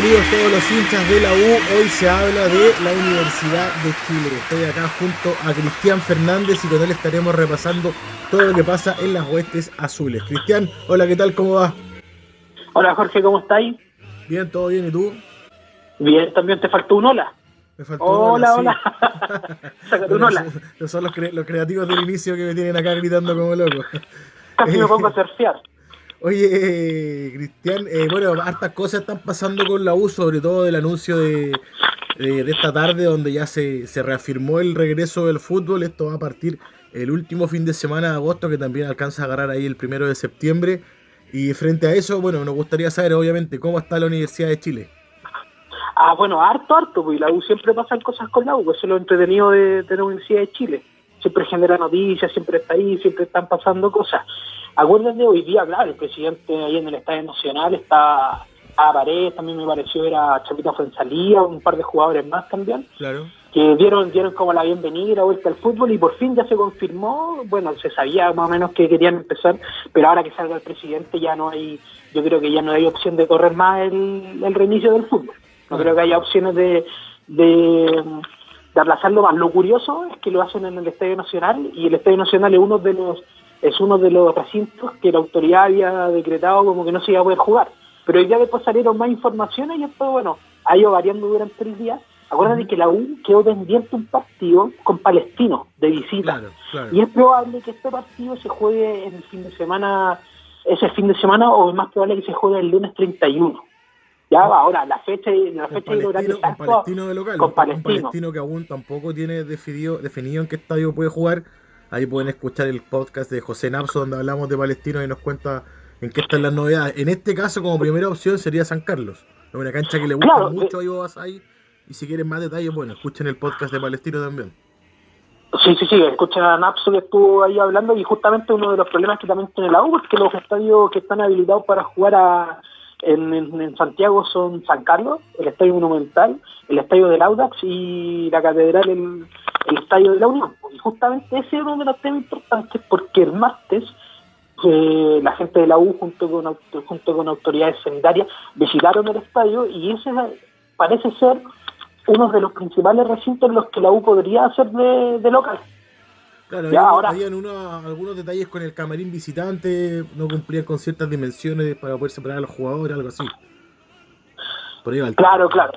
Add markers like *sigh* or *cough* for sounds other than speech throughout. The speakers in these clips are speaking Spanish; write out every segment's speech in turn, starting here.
bienvenidos todos los hinchas de la U. Hoy se habla de la Universidad de Chile. Estoy acá junto a Cristian Fernández y con él estaremos repasando todo lo que pasa en las huestes azules. Cristian, hola, ¿qué tal? ¿Cómo va? Hola Jorge, ¿cómo estáis? Bien, todo bien, ¿y tú? Bien, también te faltó un hola. Me faltó Hola, un hola. *laughs* Un hola. Son los, cre- los creativos del inicio que me tienen acá gritando como loco. Casi me pongo a surfear. *laughs* Oye, Cristian, eh, bueno, hartas cosas están pasando con la U, sobre todo del anuncio de, de- esta tarde, donde ya se, se reafirmó el regreso del fútbol. Esto va a partir el último fin de semana de agosto, que también alcanza a agarrar ahí el primero de septiembre. Y frente a eso, bueno, nos gustaría saber, obviamente, cómo está la Universidad de Chile. Ah, bueno, harto, harto, pues la U siempre pasan cosas con la U, eso es lo entretenido de la Universidad de Chile. Siempre genera noticias, siempre está ahí, siempre están pasando cosas. Acuérdate, hoy día, claro, el presidente ahí en el Estadio Nacional está a Paredes, también me pareció ver a Chapita Fuensalía, un par de jugadores más también. Claro. que dieron dieron como la bienvenida vuelta al fútbol y por fin ya se confirmó, bueno, se sabía más o menos que querían empezar, pero ahora que salga el presidente ya no hay, yo creo que ya no hay opción de correr más el, el reinicio del fútbol. No creo que haya opciones de, de, de aplazarlo más. Lo curioso es que lo hacen en el Estadio Nacional y el Estadio Nacional es uno de los es uno de los recintos que la autoridad había decretado como que no se iba a poder jugar. Pero ya después salieron más informaciones y esto, bueno, ha ido variando durante el día. Acuérdate que la U quedó pendiente un partido con Palestino de visita. Claro, claro. Y es probable que este partido se juegue en el fin de semana, ese fin de semana, o es más probable que se juegue el lunes 31. Ya, ahora, la fecha, la Con fecha y el Palestino, con Palestino de local, con un Palestino. palestino que aún tampoco tiene definido, definido en qué estadio puede jugar. Ahí pueden escuchar el podcast de José Napso donde hablamos de Palestino y nos cuenta en qué están las novedades. En este caso, como primera opción sería San Carlos. Es una cancha que le gusta Claro, mucho a Ivo Basay. Y si quieren más detalles, bueno, escuchen el podcast de Palestino también. Sí, sí, sí, escucha a Napso que estuvo ahí hablando y justamente uno de los problemas que también tiene la U es que los estadios que están habilitados para jugar a, en, Santiago son San Carlos, el Estadio Monumental, el Estadio del Audax y la Catedral, el, el Estadio de la Unión. Y justamente ese es uno de los temas importantes porque el martes eh, la gente de la U junto con, junto con autoridades sanitarias visitaron el estadio y ese parece ser uno de los principales recintos en los que la U podría hacer de, de local. Claro, Ya, había- ahora- habían unos, algunos detalles con el camarín visitante, no cumplían con ciertas dimensiones para poder separar a los jugadores, algo así. Por ahí va el. Claro, claro,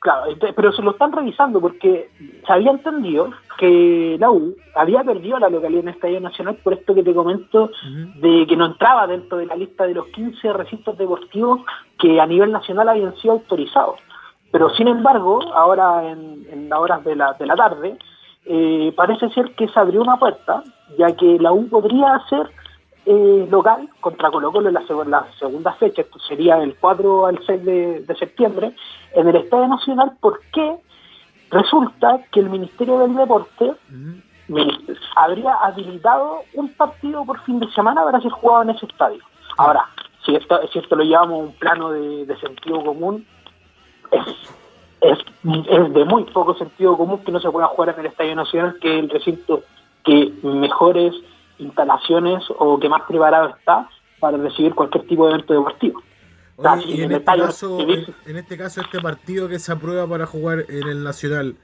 claro, ente- pero se lo están revisando porque se había entendido que la U había perdido la localidad en el Estadio Nacional por esto que te comento de que no entraba dentro de la lista de los 15 recintos deportivos que a nivel nacional habían sido autorizados. Pero sin embargo, ahora en, en las horas de la, de la tarde, eh, parece ser que se abrió una puerta, ya que la U podría hacer eh, local contra Colo Colo en la, seg- la segunda fecha, esto sería el 4 al 6 de, de septiembre, en el Estadio Nacional, porque resulta que el Ministerio del Deporte me- habría habilitado un partido por fin de semana para ser jugado en ese estadio. Ahora, si esto, si esto lo llevamos a un plano de, de sentido común, es, es, es de muy poco sentido común que no se pueda jugar en el Estadio Nacional, que es el recinto que mejores instalaciones o que más preparado está para recibir cualquier tipo de evento deportivo. Oye, y en este, caso, en este caso, este partido que se aprueba para jugar en el Nacional,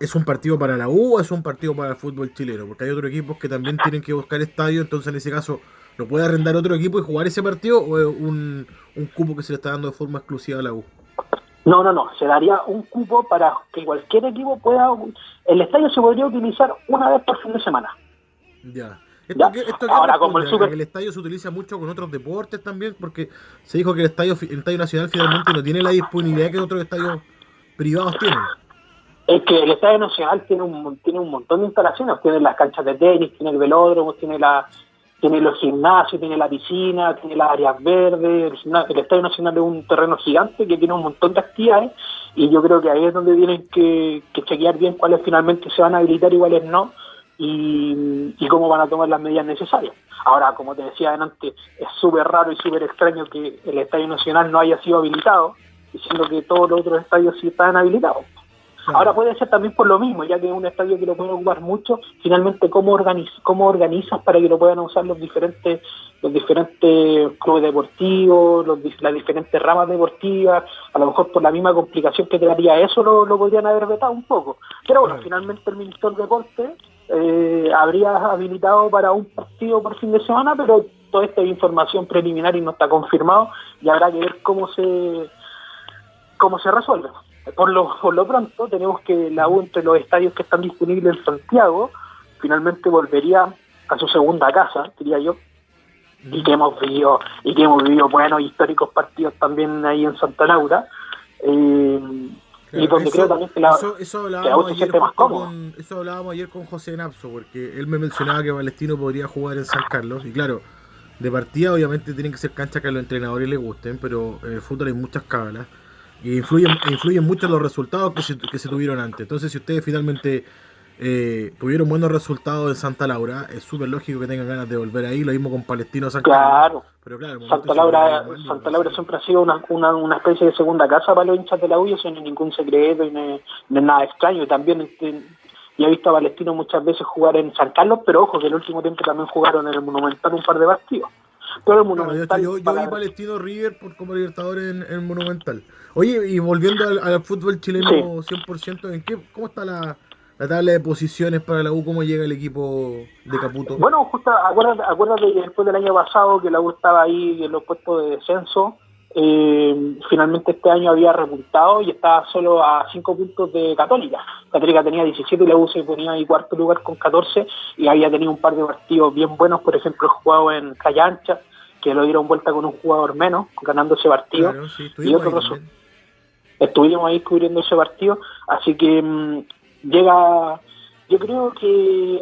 ¿es un partido para la U o es un partido para el fútbol chileno? Porque hay otros equipos que también tienen que buscar estadio, entonces en ese caso, ¿lo puede arrendar otro equipo y jugar ese partido o es un, un cupo que se le está dando de forma exclusiva a la U? No, no, no. Se daría un cupo para que cualquier equipo pueda. El estadio se podría utilizar una vez por fin de semana. Ya. ¿Esto Ya. qué, esto Ahora, como el super- que el estadio se utiliza mucho con otros deportes también, porque se dijo que el estadio, el estadio nacional finalmente no tiene la disponibilidad que otros estadios privados tienen. Es que el Estadio Nacional tiene un, tiene un montón de instalaciones. Tiene las canchas de tenis, tiene el velódromo, tiene la tiene los gimnasios, tiene la piscina, tiene las áreas verdes. El, Estadio Nacional es un terreno gigante que tiene un montón de actividades y yo creo que ahí es donde tienen que, que chequear bien cuáles finalmente se van a habilitar y cuáles no y, y cómo van a tomar las medidas necesarias. Ahora, como te decía antes, es súper raro y súper extraño que el Estadio Nacional no haya sido habilitado, diciendo que todos los otros estadios sí estaban habilitados. Ahora puede ser también por lo mismo, ya que es un estadio que lo pueden ocupar mucho, finalmente cómo, organiz cómo organizas para que lo puedan usar los diferentes los diferentes clubes deportivos, los, las diferentes ramas deportivas, a lo mejor por la misma complicación que traería eso lo, lo podrían haber vetado un poco. Pero bueno, finalmente el Ministerio del Deporte eh, habría habilitado para un partido por fin de semana, pero toda esta información preliminar y no está confirmado y habrá que ver cómo se cómo se resuelve. Por lo, por lo pronto tenemos que la U entre los estadios que están disponibles en Santiago finalmente volvería a su segunda casa, diría yo, y que hemos vivido y que hemos vivido buenos históricos partidos también ahí en Santa Laura. Eh, y donde creo también que la, eso, eso hablábamos ayer con, eso hablábamos ayer con José Napso, porque él me mencionaba que Palestino podría jugar en San Carlos, y claro, de partida obviamente tienen que ser canchas que a los entrenadores les gusten, pero en el fútbol hay muchas cábalas y influyen, influyen mucho los resultados que se, que se tuvieron antes. Entonces, si ustedes finalmente eh, tuvieron buenos resultados en Santa Laura, es súper lógico que tengan ganas de volver ahí, lo mismo con Palestino San Claro, pero claro Santa Laura, Santa Laura siempre ha sido una, una, una, especie de segunda casa para los hinchas de la U, eso no es ningún secreto y no es, nada extraño. Y también este, he visto a Palestino muchas veces jugar en San Carlos, pero ojo que el último tiempo también jugaron en el Monumental un par de partidos. Todo el Monumental. yo, vi Palestino River por, como Libertadores en el Monumental. Oye, y volviendo al, fútbol chileno 100%, ¿en qué, ¿cómo está la, la tabla de posiciones para la U, cómo llega el equipo de Caputo. Bueno, justo acuérdate, acuérdate que después del año pasado que la U estaba ahí en los puestos de descenso, eh, finalmente este año había repuntado y estaba solo a 5 puntos de Católica. Católica tenía 17 y la U se ponía ahí cuarto lugar con 14 y había tenido un par de partidos bien buenos, por ejemplo, jugado en Cayancha, que lo dieron vuelta con un jugador menos, ganando ese partido. y otros estuvimos ahí cubriendo ese partido, así que mm, llega, yo creo que,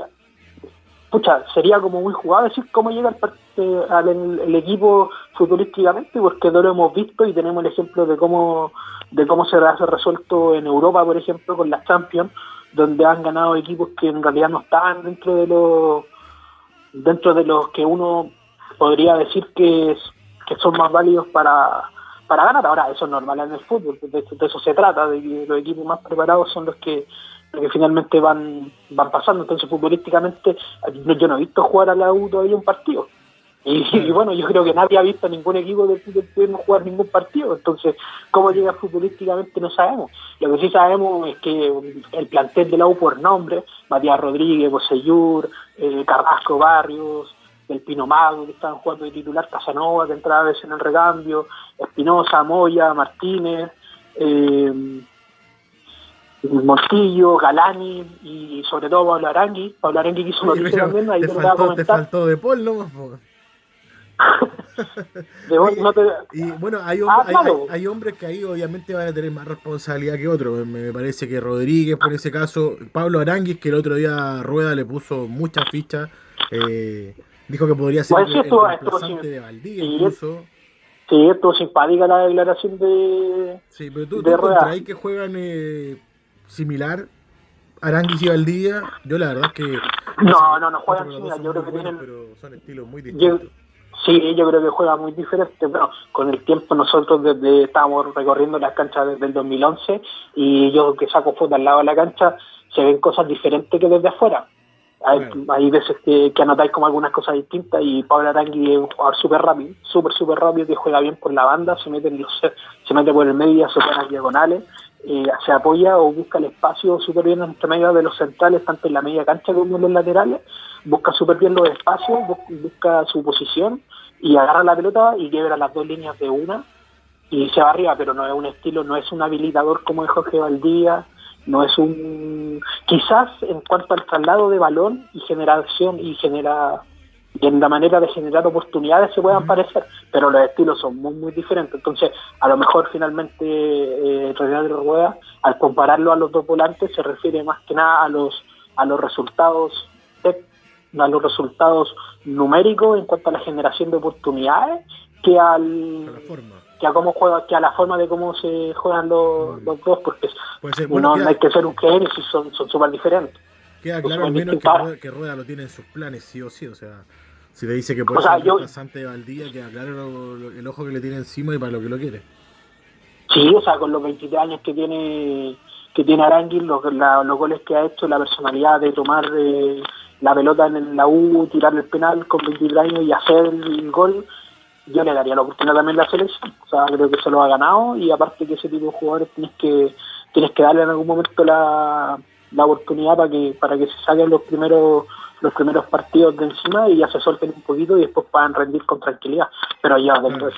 pucha, sería como muy jugado decir cómo llega el, al, el, equipo futbolísticamente, porque no lo hemos visto y tenemos el ejemplo de cómo, de cómo se ha resuelto en Europa, por ejemplo, con las Champions, donde han ganado equipos que en realidad no estaban dentro de los dentro de los que uno podría decir que, que son más válidos para, para ganar. Ahora, eso es normal en el fútbol, de, de, eso se trata, de que los equipos más preparados son los que que finalmente van van pasando. Entonces, futbolísticamente, yo no he visto jugar a la U todavía un partido. Y, bueno, yo creo que nadie ha visto a ningún equipo del fútbol no jugar ningún partido. Entonces, cómo llega futbolísticamente no sabemos. Lo que sí sabemos es que el plantel de la U por nombre, Matías Rodríguez, Bosellur, eh, Carrasco Barrios, el Pino Mago, que estaban jugando de titular, Casanova, que entraba a veces en el recambio, Espinosa, Moya, Martínez, eh, Montillo, Galani y sobre todo Pablo Arangui. Pablo Arangui quiso una también, ahí te, faltó, te faltó de Paul *laughs* no te... Y bueno, hay, ah, hay, hombres que ahí obviamente van a tener más responsabilidad que otros. Me parece que Rodríguez, por ese caso, Pablo Aranguis, que el otro día Rueda le puso muchas fichas, eh, dijo que podría ser el, el de Valdivia incluso. Sí, estuvo simpática la declaración de. Sí, pero tú, de ahí que juegan eh, similar Aranguis y Valdivia, yo la verdad es que... No, no, no juegan similar, yo creo que tienen... Pero son estilos muy distintos. Sí, yo creo que juega muy diferente. Bueno, con el tiempo nosotros desde estábamos recorriendo las canchas desde el 2011 y yo que saco fotos al lado de la cancha se ven cosas diferentes que desde afuera. Hay, veces que, que, anotáis como algunas cosas distintas y Pablo Arangui es un jugador súper rápido, súper, súper rápido que juega bien por la banda, se mete, en los, se mete por el medio y hace buenas diagonales eh, se apoya o busca el espacio súper bien entre medio de los centrales, tanto en la media cancha como en los laterales, busca súper bien los espacios, busca su posición y agarra la pelota y quiebra las dos líneas de una y se va arriba, pero no es un estilo, no es un habilitador como es Jorge Valdía, no es un... Quizás en cuanto al traslado de balón y generación y genera y en la manera de generar oportunidades se puedan parecer, pero los estilos son muy, muy diferentes. Entonces, a lo mejor finalmente eh, de Rueda, al compararlo a los dos volantes, se refiere más que nada a los, a los resultados a los resultados numéricos en cuanto a la generación de oportunidades que al que a cómo juega que a la forma de cómo se juegan los, dos porque no, hay que ser un genio son son súper diferentes. Queda claro al menos que que Rueda lo tiene en sus planes sí o sí o sea si te dice que puede ser yo... de Valdía, que aclaro el ojo que le tiene encima y para lo que lo quiere. Sí, o sea, con los 23 años que tiene que tiene Arangui, los, los goles que ha hecho, la personalidad de tomar eh, la pelota en la U, tirar el penal con 23 años y hacer el gol, yo le daría la oportunidad también a la selección. O sea, creo que se lo ha ganado y aparte que ese tipo de jugadores tienes que tienes que darle en algún momento la, la oportunidad para que para que se saquen los primeros los primeros partidos de encima y ya se suelten un poquito y después puedan rendir con tranquilidad. Pero ya,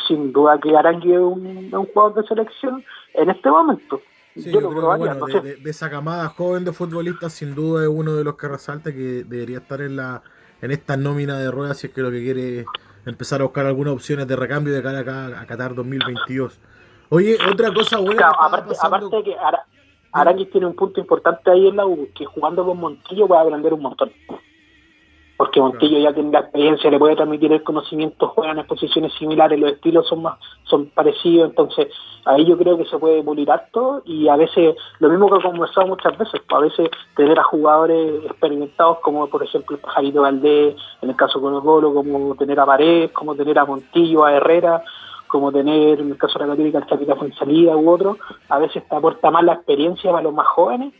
sin duda que Arangui es un, un jugador de selección en este momento. yo, lo bueno, de, esa camada joven de futbolistas, sin duda es uno de los que resalta que debería estar en la en esta nómina de ruedas si es que lo que quiere es empezar a buscar algunas opciones de recambio de cara a, a Qatar 2022. Oye, otra cosa buena. aparte, aparte que Arangui tiene un punto importante ahí en la U, que jugando con Montillo va a aprender un montón porque Montillo ya tiene la experiencia, le puede transmitir el conocimiento, juegan en posiciones similares, los estilos son más son parecidos, entonces ahí yo creo que se puede pulir harto y a veces, lo mismo que he conversado muchas veces, a veces tener a jugadores experimentados como por ejemplo el Pajarito Valdés, en el caso con el Golo, como tener a Paredes, como tener a Montillo, a Herrera, como tener en el caso de la Católica el Chapita Salida u otro, a veces te aporta más la experiencia para los más jóvenes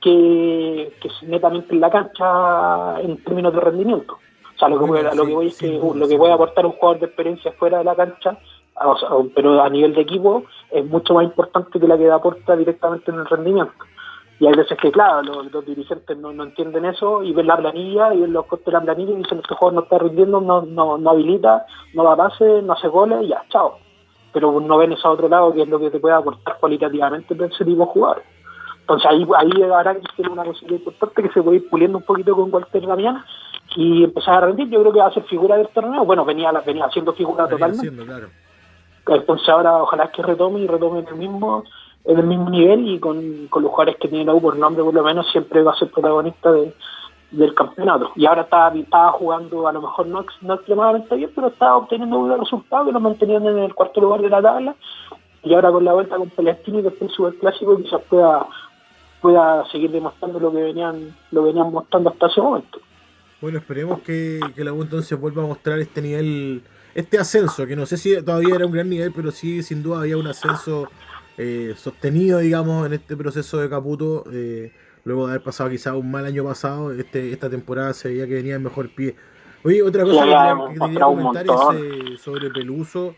que, que netamente en la cancha en términos de rendimiento. O sea, lo que, voy, lo que voy es que lo que puede aportar un jugador de experiencia fuera de la cancha, pero a nivel de equipo, es mucho más importante que la que aporta directamente en el rendimiento. Y hay veces que, claro, los, dirigentes no, no, entienden eso y ven la planilla y ven los costes de la planilla y dicen: Este jugador no está rindiendo, no, no, no habilita, no da pase, no hace goles y ya, chao. Pero no ven eso a otro lado, que es lo que te puede aportar cualitativamente de ese tipo de jugadores. Entonces ahí, ahí ahora tiene una posibilidad importante que se puede ir puliendo un poquito con Walter Damián y empezar a rendir. Yo creo que va a ser figura del torneo. Bueno, venía venía haciendo figura totalmente. Entonces ahora ojalá que retome y retome en el mismo en el mismo nivel y con, con los jugadores que tiene la U por nombre por lo menos siempre va a ser protagonista de, del campeonato. Y ahora está, estaba jugando a lo mejor no, no extremadamente bien, pero estaba obteniendo buenos resultados que lo mantenían en el cuarto lugar de la tabla. Y ahora con la vuelta con Palestino y después el clásico quizás pueda pueda seguir demostrando lo que venían lo venían mostrando hasta ese momento. Bueno, esperemos que, que la U entonces vuelva a mostrar este nivel, este ascenso, que no sé si todavía era un gran nivel, pero sí, sin duda había un ascenso eh, sostenido, digamos, en este proceso de Caputo. Eh, luego de haber pasado quizá un mal año pasado, este esta temporada se veía que venía en mejor pie. Oye, otra cosa que, quería comentar es eh, sobre Peluso,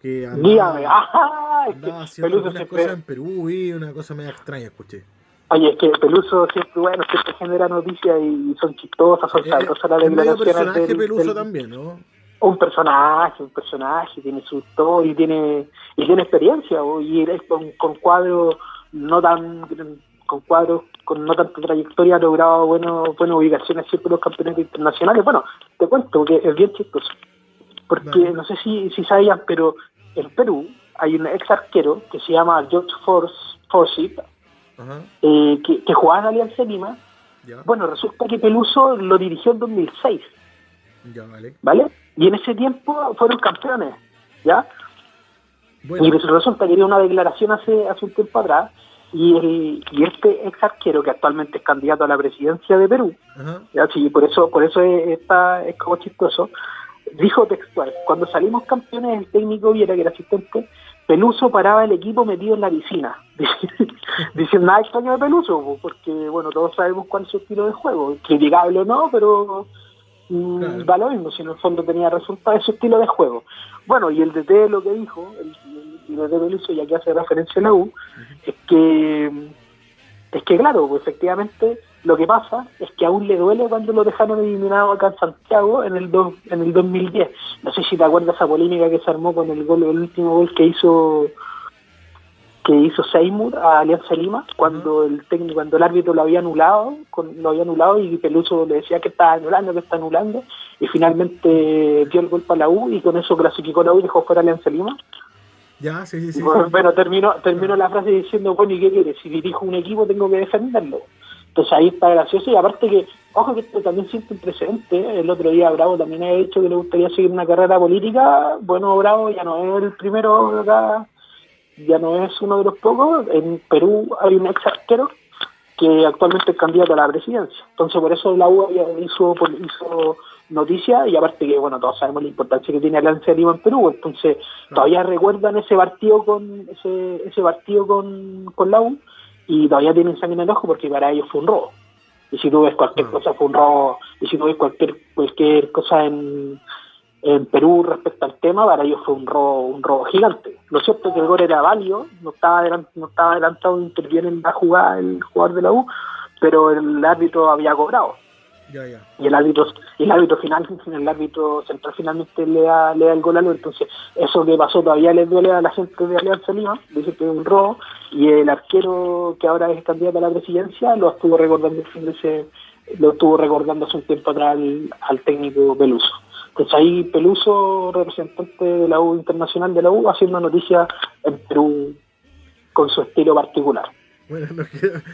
que andaba, *laughs* andaba haciendo Peluso cosas en Perú y una cosa media extraña, escuché. Oye, es que Peluso siempre, bueno, siempre genera noticias y son chistosas, son sabrosas las declaraciones. Un personaje Peluso también, ¿no? Un personaje, un personaje, tiene su historia y tiene, y tiene experiencia, y es con, con cuadros no tan, con cuadros con no tanta trayectoria ha logrado bueno, buenas ubicaciones siempre en los campeonatos internacionales. Bueno, te cuento que es bien chistoso, porque no sé si, si sabían, pero en Perú hay un ex arquero que se llama George Force, Forsyth, eh, que, jugaba en Alianza Lima. Bueno, resulta que Peluso lo dirigió en 2006. vale. Y en ese tiempo fueron campeones, ¿ya? Y resulta que dio una declaración hace, hace un tiempo atrás y, el, y este ex arquero que actualmente es candidato a la presidencia de Perú, ¿ya? Sí, por eso, por eso es, está, es como chistoso, dijo textual, cuando salimos campeones el técnico y el asistente Peluso paraba el equipo metido en la piscina, *laughs* diciendo nada extraño de Peluso, porque bueno, todos sabemos cuál es su estilo de juego, criticable o no, pero mm, va lo mismo, si en el fondo tenía resultados de su estilo de juego. Bueno, y el DT lo que dijo, el, el DT Peluso, ya que hace referencia a la U, es que, es que claro, pues efectivamente lo que pasa es que aún le duele cuando lo dejaron eliminado acá en Santiago en el en el 2010. No sé si te acuerdas esa polémica que se armó con el gol, el último gol que hizo que hizo Seymour a Alianza Lima cuando el técnico, cuando el árbitro lo había anulado, con, lo había anulado y Peluso le decía que estaba anulando, que está anulando y finalmente dio el gol para la U y con eso clasificó la U y dejó fuera Alianza Lima. Ya, sí, sí, sí. Bueno, terminó, terminó la frase diciendo, bueno, ¿y qué quiere? Si dirijo un equipo tengo que defenderlo. Entonces ahí está gracioso y aparte que, ojo que esto también siente un precedente, el otro día Bravo también ha dicho que le gustaría seguir una carrera política, bueno, Bravo ya no es el primero acá, ya no es uno de los pocos, en Perú hay un ex arquero que actualmente es candidato a la presidencia, entonces por eso la U hizo, hizo noticia y aparte que, bueno, todos sabemos la importancia que tiene Alianza de Lima en Perú, entonces todavía recuerdan ese partido con ese, ese partido con, con la U y todavía tienen sangre en el ojo porque para ellos fue un robo. Y si tú ves cualquier ah. cosa fue un robo, y si tú ves cualquier, cualquier cosa en, en Perú respecto al tema, para ellos fue un robo, un robo gigante. Lo cierto es que el gol era válido, no estaba, no estaba adelantado, interviene en la jugada el jugador de la U, pero el árbitro había cobrado. Y el árbitro, el árbitro final, *laughs* el árbitro central finalmente le da, le da el gol a lo, entonces eso que pasó todavía le duele a la gente de Alianza Lima, dice que es un robo, y el arquero que ahora es candidato a la presidencia lo estuvo recordando ese, lo estuvo recordando hace un tiempo atrás al, técnico Peluso. Entonces ahí Peluso, representante de la U internacional de la U, haciendo noticias en Perú con su estilo particular. Bueno,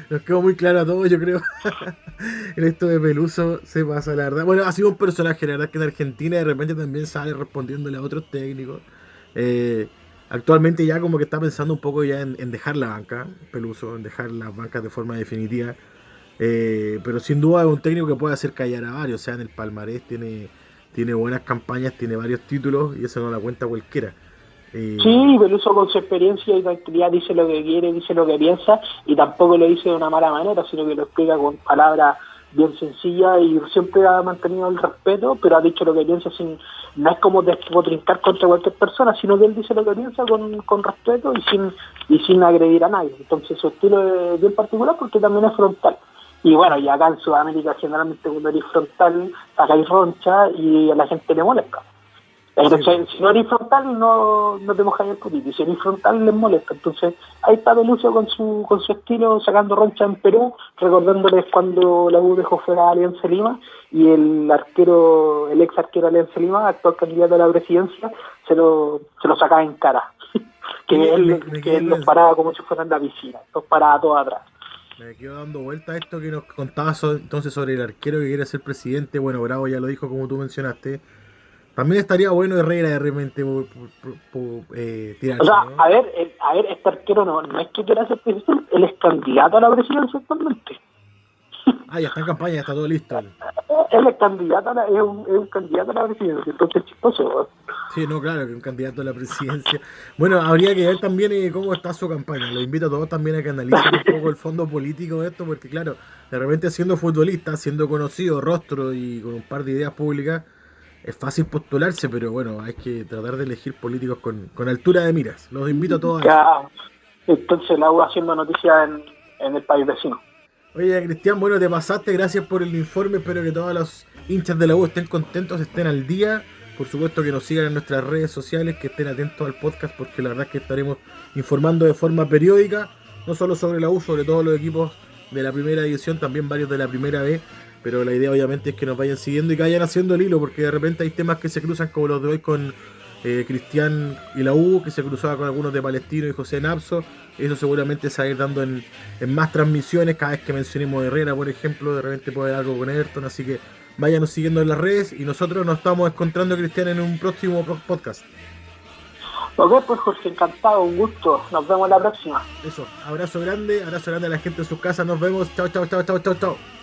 nos quedó, muy claro a todos, yo creo. *laughs* en esto de Peluso se pasa, la verdad. Bueno, ha sido un personaje, la verdad que en Argentina de repente también sale respondiéndole a otros técnicos. Eh, actualmente ya como que está pensando un poco ya en, dejar la banca, Peluso, en dejar las bancas de forma definitiva. Eh, pero sin duda es un técnico que puede hacer callar a varios. O sea, en el palmarés tiene, tiene buenas campañas, tiene varios títulos y eso no la cuenta cualquiera. Sí, Peluso con su experiencia y tranquilidad dice lo que quiere, dice lo que piensa y tampoco lo dice de una mala manera, sino que lo explica con palabras bien sencillas y siempre ha mantenido el respeto, pero ha dicho lo que piensa sin, no es como despotricar contra cualquier persona, sino que él dice lo que piensa con, con respeto y sin, y sin agredir a nadie. Entonces su estilo es bien particular porque también es frontal. Y bueno, y acá en Sudamérica generalmente cuando eres frontal, sacáis roncha y a la gente le molesta si no eres frontal, no, no te mojas el putito. Si eres frontal, les molesta. Entonces, ahí está Lucio con su, con su estilo, sacando roncha en Perú, recordándoles cuando la U dejó fuera a Alianza Lima y el arquero, el ex arquero Alianza Lima, actual candidato a la presidencia, se lo, se lo sacaba en cara. *laughs* que él, que él los paraba como si fueran la piscina, los paraba todos atrás. Me quedo dando vuelta a esto que nos contabas entonces sobre el arquero que quiere ser presidente. Bueno, Bravo ya lo dijo como tú mencionaste también estaría bueno Herrera de repente eh, tirarse, O sea, a ver, a ver, este arquero no, no es que quiera ser presidente, él es candidato a la presidencia actualmente. Ah, ya está en campaña, ya está todo listo. *laughs* Él es candidato a la, es, un, es un candidato a la presidencia, entonces chistoso. Sí, no, claro, que un candidato a la presidencia. Bueno, habría que ver también eh, cómo está su campaña. Lo invito a todos también a que analicen un poco el fondo político de esto, porque claro, de repente siendo futbolista, siendo conocido, rostro y con un par de ideas públicas, es fácil postularse, pero bueno, hay que tratar de elegir políticos con, altura de miras. Los invito a todos. Ya, entonces la U haciendo noticias en, en el país vecino. Oye, Cristian, bueno, te pasaste, gracias por el informe, espero que todos los hinchas de la U estén contentos, estén al día. Por supuesto que nos sigan en nuestras redes sociales, que estén atentos al podcast, porque la verdad es que estaremos informando de forma periódica, no solo sobre la U, sobre todos los equipos de la primera división, también varios de la primera B pero la idea obviamente es que nos vayan siguiendo y que vayan haciendo el hilo, porque de repente hay temas que se cruzan como los de hoy con eh, Cristian y la U, que se cruzaba con algunos de Palestino y José Napso. Eso seguramente se va a ir dando en, más transmisiones, cada vez que mencionemos Herrera, por ejemplo, de repente puede haber algo con Everton, así que váyanos siguiendo en las redes y nosotros nos estamos encontrando, Cristian, en un próximo podcast. Ok, pues Jorge, encantado, un gusto. Nos vemos la próxima. Eso, abrazo grande, abrazo grande a la gente en sus casas. Nos vemos. Chao, chao, chao, chao, chao, chao.